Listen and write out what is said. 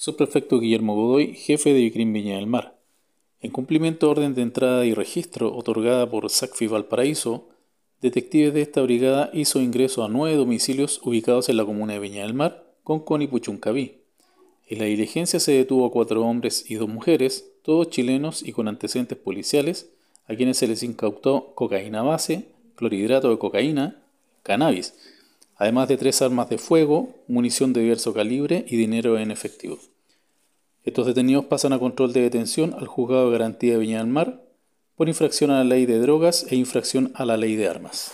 Subprefecto Guillermo Godoy, jefe de Vicrim Viña del Mar. En cumplimiento de orden de entrada y registro otorgada por SACFI Valparaíso, detectives de esta brigada hizo ingreso a nueve domicilios ubicados en la comuna de Viña del Mar, Concón y Puchuncaví. En la diligencia se detuvo a cuatro hombres y dos mujeres, todos chilenos y con antecedentes policiales, a quienes se les incautó cocaína base, clorhidrato de cocaína, cannabis, además de tres armas de fuego, munición de diverso calibre y dinero en efectivo. Estos detenidos pasan a control de detención al juzgado de garantía de Viña del Mar por infracción a la ley de drogas e infracción a la ley de armas.